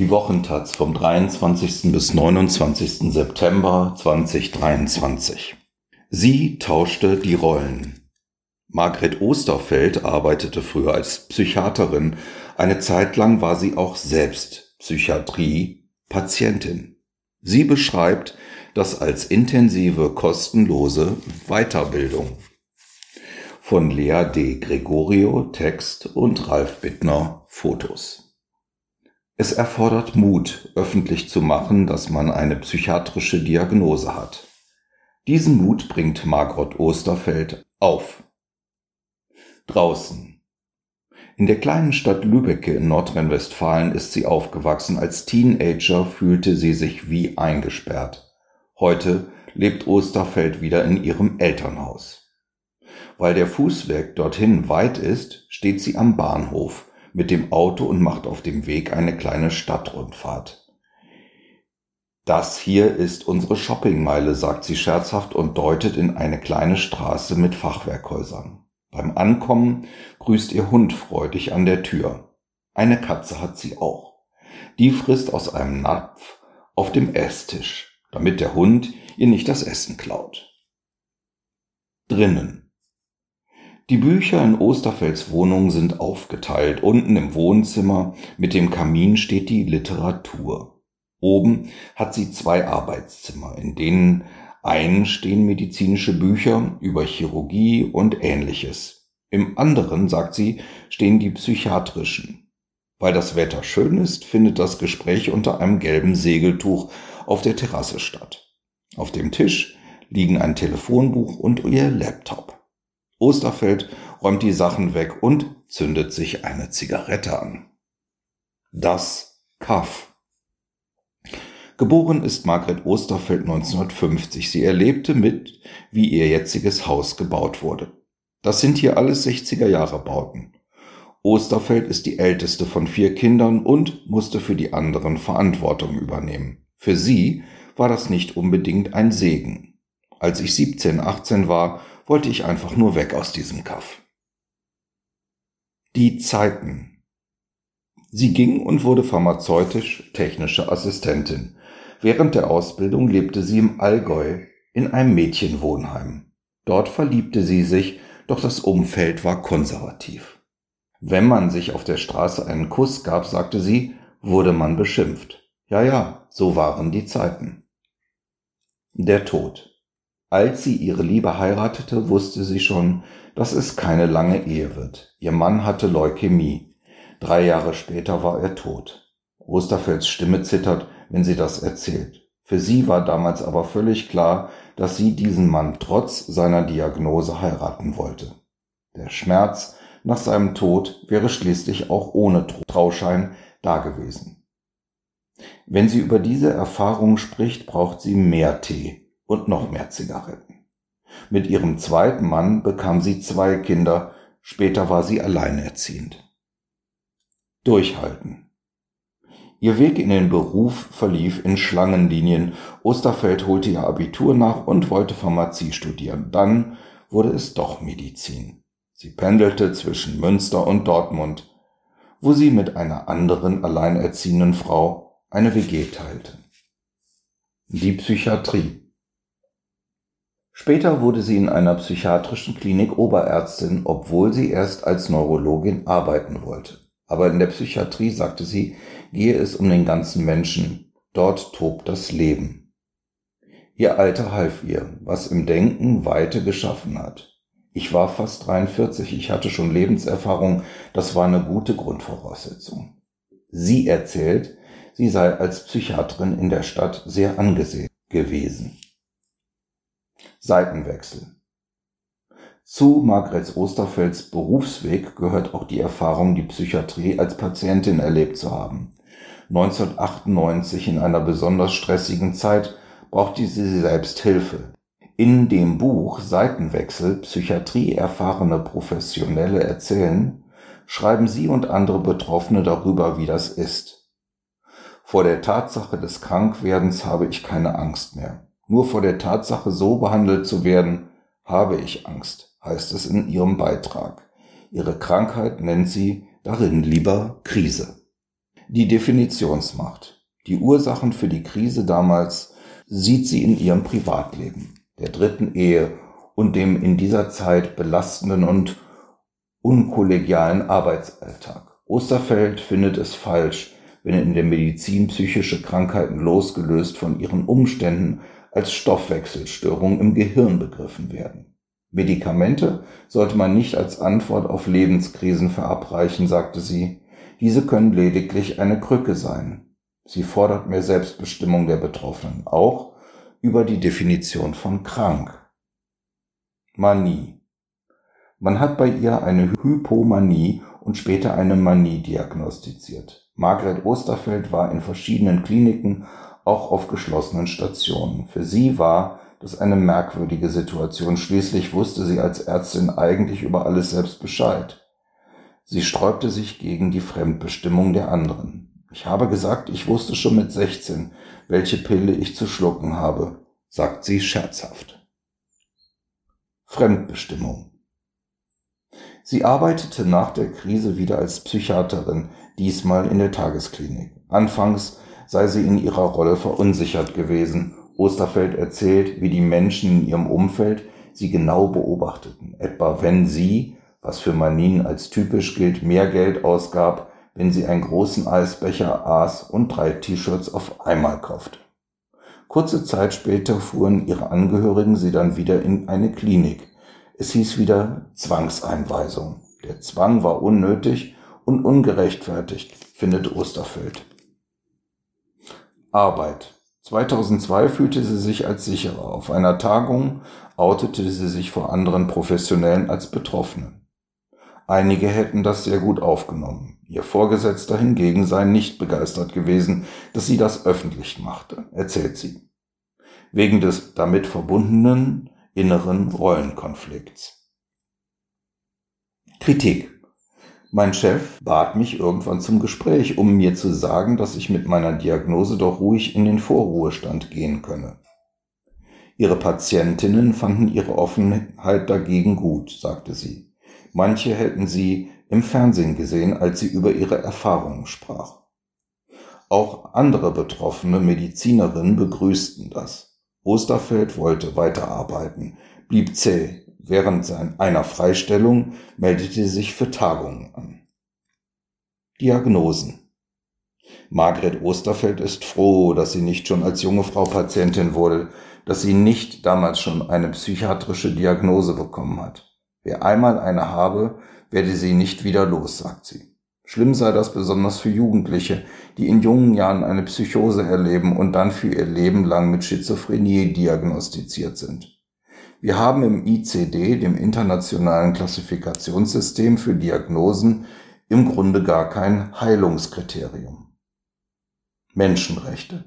Die Wochentaz vom 23. bis 29. September 2023. Sie tauschte die Rollen. Margret Osterfeld arbeitete früher als Psychiaterin. Eine Zeit lang war sie auch selbst Psychiatrie-Patientin. Sie beschreibt das als intensive, kostenlose Weiterbildung. Von Lea D. Gregorio Text und Ralf Bittner Fotos. Es erfordert Mut, öffentlich zu machen, dass man eine psychiatrische Diagnose hat. Diesen Mut bringt Margot Osterfeld auf. Draußen. In der kleinen Stadt Lübbecke in Nordrhein-Westfalen ist sie aufgewachsen. Als Teenager fühlte sie sich wie eingesperrt. Heute lebt Osterfeld wieder in ihrem Elternhaus. Weil der Fußweg dorthin weit ist, steht sie am Bahnhof mit dem Auto und macht auf dem Weg eine kleine Stadtrundfahrt. Das hier ist unsere Shoppingmeile, sagt sie scherzhaft und deutet in eine kleine Straße mit Fachwerkhäusern. Beim Ankommen grüßt ihr Hund freudig an der Tür. Eine Katze hat sie auch. Die frisst aus einem Napf auf dem Esstisch, damit der Hund ihr nicht das Essen klaut. Drinnen. Die Bücher in Osterfelds Wohnung sind aufgeteilt. Unten im Wohnzimmer mit dem Kamin steht die Literatur. Oben hat sie zwei Arbeitszimmer, in denen einen stehen medizinische Bücher über Chirurgie und ähnliches. Im anderen, sagt sie, stehen die psychiatrischen. Weil das Wetter schön ist, findet das Gespräch unter einem gelben Segeltuch auf der Terrasse statt. Auf dem Tisch liegen ein Telefonbuch und ihr Laptop. Osterfeld räumt die Sachen weg und zündet sich eine Zigarette an. Das Kaff. Geboren ist Margret Osterfeld 1950. Sie erlebte mit, wie ihr jetziges Haus gebaut wurde. Das sind hier alles 60er Jahre Bauten. Osterfeld ist die älteste von vier Kindern und musste für die anderen Verantwortung übernehmen. Für sie war das nicht unbedingt ein Segen. Als ich 17, 18 war, wollte ich einfach nur weg aus diesem Kaff. Die Zeiten. Sie ging und wurde pharmazeutisch-technische Assistentin. Während der Ausbildung lebte sie im Allgäu in einem Mädchenwohnheim. Dort verliebte sie sich, doch das Umfeld war konservativ. Wenn man sich auf der Straße einen Kuss gab, sagte sie, wurde man beschimpft. Ja, ja, so waren die Zeiten. Der Tod. Als sie ihre Liebe heiratete, wusste sie schon, dass es keine lange Ehe wird. Ihr Mann hatte Leukämie. Drei Jahre später war er tot. Osterfelds Stimme zittert, wenn sie das erzählt. Für sie war damals aber völlig klar, dass sie diesen Mann trotz seiner Diagnose heiraten wollte. Der Schmerz nach seinem Tod wäre schließlich auch ohne Trauschein dagewesen. Wenn sie über diese Erfahrung spricht, braucht sie mehr Tee und noch mehr Zigaretten. Mit ihrem zweiten Mann bekam sie zwei Kinder, später war sie alleinerziehend. Durchhalten. Ihr Weg in den Beruf verlief in Schlangenlinien. Osterfeld holte ihr Abitur nach und wollte Pharmazie studieren. Dann wurde es doch Medizin. Sie pendelte zwischen Münster und Dortmund, wo sie mit einer anderen alleinerziehenden Frau eine WG teilte. Die Psychiatrie. Später wurde sie in einer psychiatrischen Klinik Oberärztin, obwohl sie erst als Neurologin arbeiten wollte. Aber in der Psychiatrie, sagte sie, gehe es um den ganzen Menschen. Dort tobt das Leben. Ihr Alter half ihr, was im Denken Weite geschaffen hat. Ich war fast 43, ich hatte schon Lebenserfahrung, das war eine gute Grundvoraussetzung. Sie erzählt, sie sei als Psychiaterin in der Stadt sehr angesehen gewesen. Seitenwechsel. Zu Margret Osterfelds Berufsweg gehört auch die Erfahrung, die Psychiatrie als Patientin erlebt zu haben. 1998 in einer besonders stressigen Zeit brauchte sie selbst Hilfe. In dem Buch Seitenwechsel Psychiatrie erfahrene Professionelle erzählen, schreiben sie und andere Betroffene darüber, wie das ist. Vor der Tatsache des Krankwerdens habe ich keine Angst mehr. Nur vor der Tatsache, so behandelt zu werden, habe ich Angst, heißt es in ihrem Beitrag. Ihre Krankheit nennt sie darin lieber Krise. Die Definitionsmacht. Die Ursachen für die Krise damals sieht sie in ihrem Privatleben, der dritten Ehe und dem in dieser Zeit belastenden und unkollegialen Arbeitsalltag. Osterfeld findet es falsch, wenn in der Medizin psychische Krankheiten losgelöst von ihren Umständen als Stoffwechselstörungen im Gehirn begriffen werden. Medikamente sollte man nicht als Antwort auf Lebenskrisen verabreichen, sagte sie. Diese können lediglich eine Krücke sein. Sie fordert mehr Selbstbestimmung der Betroffenen, auch über die Definition von krank. Manie. Man hat bei ihr eine Hypomanie und später eine Manie diagnostiziert. Margret Osterfeld war in verschiedenen Kliniken, auch auf geschlossenen Stationen. Für sie war das eine merkwürdige Situation. Schließlich wusste sie als Ärztin eigentlich über alles selbst Bescheid. Sie sträubte sich gegen die Fremdbestimmung der anderen. Ich habe gesagt, ich wusste schon mit 16, welche Pille ich zu schlucken habe, sagt sie scherzhaft. Fremdbestimmung. Sie arbeitete nach der Krise wieder als Psychiaterin, diesmal in der Tagesklinik. Anfangs sei sie in ihrer Rolle verunsichert gewesen. Osterfeld erzählt, wie die Menschen in ihrem Umfeld sie genau beobachteten, etwa wenn sie, was für Manien als typisch gilt, mehr Geld ausgab, wenn sie einen großen Eisbecher aß und drei T-Shirts auf einmal kaufte. Kurze Zeit später fuhren ihre Angehörigen sie dann wieder in eine Klinik, es hieß wieder Zwangseinweisung. Der Zwang war unnötig und ungerechtfertigt, findet Osterfeld. Arbeit. 2002 fühlte sie sich als sicherer. Auf einer Tagung outete sie sich vor anderen Professionellen als Betroffenen. Einige hätten das sehr gut aufgenommen. Ihr Vorgesetzter hingegen sei nicht begeistert gewesen, dass sie das öffentlich machte, erzählt sie. Wegen des damit verbundenen inneren Rollenkonflikts. Kritik. Mein Chef bat mich irgendwann zum Gespräch, um mir zu sagen, dass ich mit meiner Diagnose doch ruhig in den Vorruhestand gehen könne. Ihre Patientinnen fanden ihre Offenheit dagegen gut, sagte sie. Manche hätten sie im Fernsehen gesehen, als sie über ihre Erfahrungen sprach. Auch andere betroffene Medizinerinnen begrüßten das. Osterfeld wollte weiterarbeiten, blieb zäh. Während einer Freistellung meldete sie sich für Tagungen an. Diagnosen. Margret Osterfeld ist froh, dass sie nicht schon als junge Frau Patientin wurde, dass sie nicht damals schon eine psychiatrische Diagnose bekommen hat. Wer einmal eine habe, werde sie nicht wieder los, sagt sie. Schlimm sei das besonders für Jugendliche, die in jungen Jahren eine Psychose erleben und dann für ihr Leben lang mit Schizophrenie diagnostiziert sind. Wir haben im ICD, dem internationalen Klassifikationssystem für Diagnosen, im Grunde gar kein Heilungskriterium. Menschenrechte.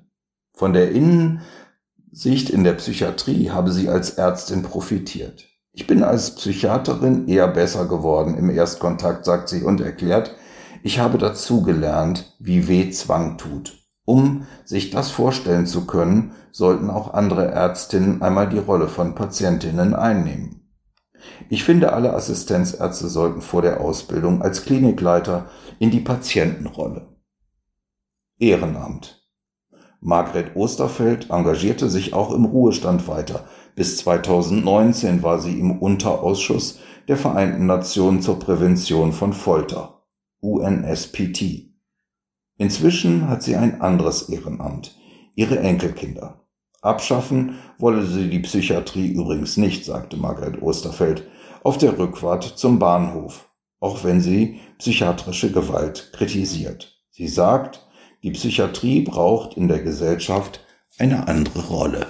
Von der Innensicht in der Psychiatrie habe sie als Ärztin profitiert. Ich bin als Psychiaterin eher besser geworden im Erstkontakt, sagt sie und erklärt, ich habe dazugelernt, wie weh Zwang tut. Um sich das vorstellen zu können, sollten auch andere Ärztinnen einmal die Rolle von Patientinnen einnehmen. Ich finde, alle Assistenzärzte sollten vor der Ausbildung als Klinikleiter in die Patientenrolle. Ehrenamt. Margret Osterfeld engagierte sich auch im Ruhestand weiter. Bis 2019 war sie im Unterausschuss der Vereinten Nationen zur Prävention von Folter. UNSPT. Inzwischen hat sie ein anderes Ehrenamt, ihre Enkelkinder. Abschaffen wolle sie die Psychiatrie übrigens nicht, sagte Margret Osterfeld auf der Rückfahrt zum Bahnhof, auch wenn sie psychiatrische Gewalt kritisiert. Sie sagt, die Psychiatrie braucht in der Gesellschaft eine andere Rolle.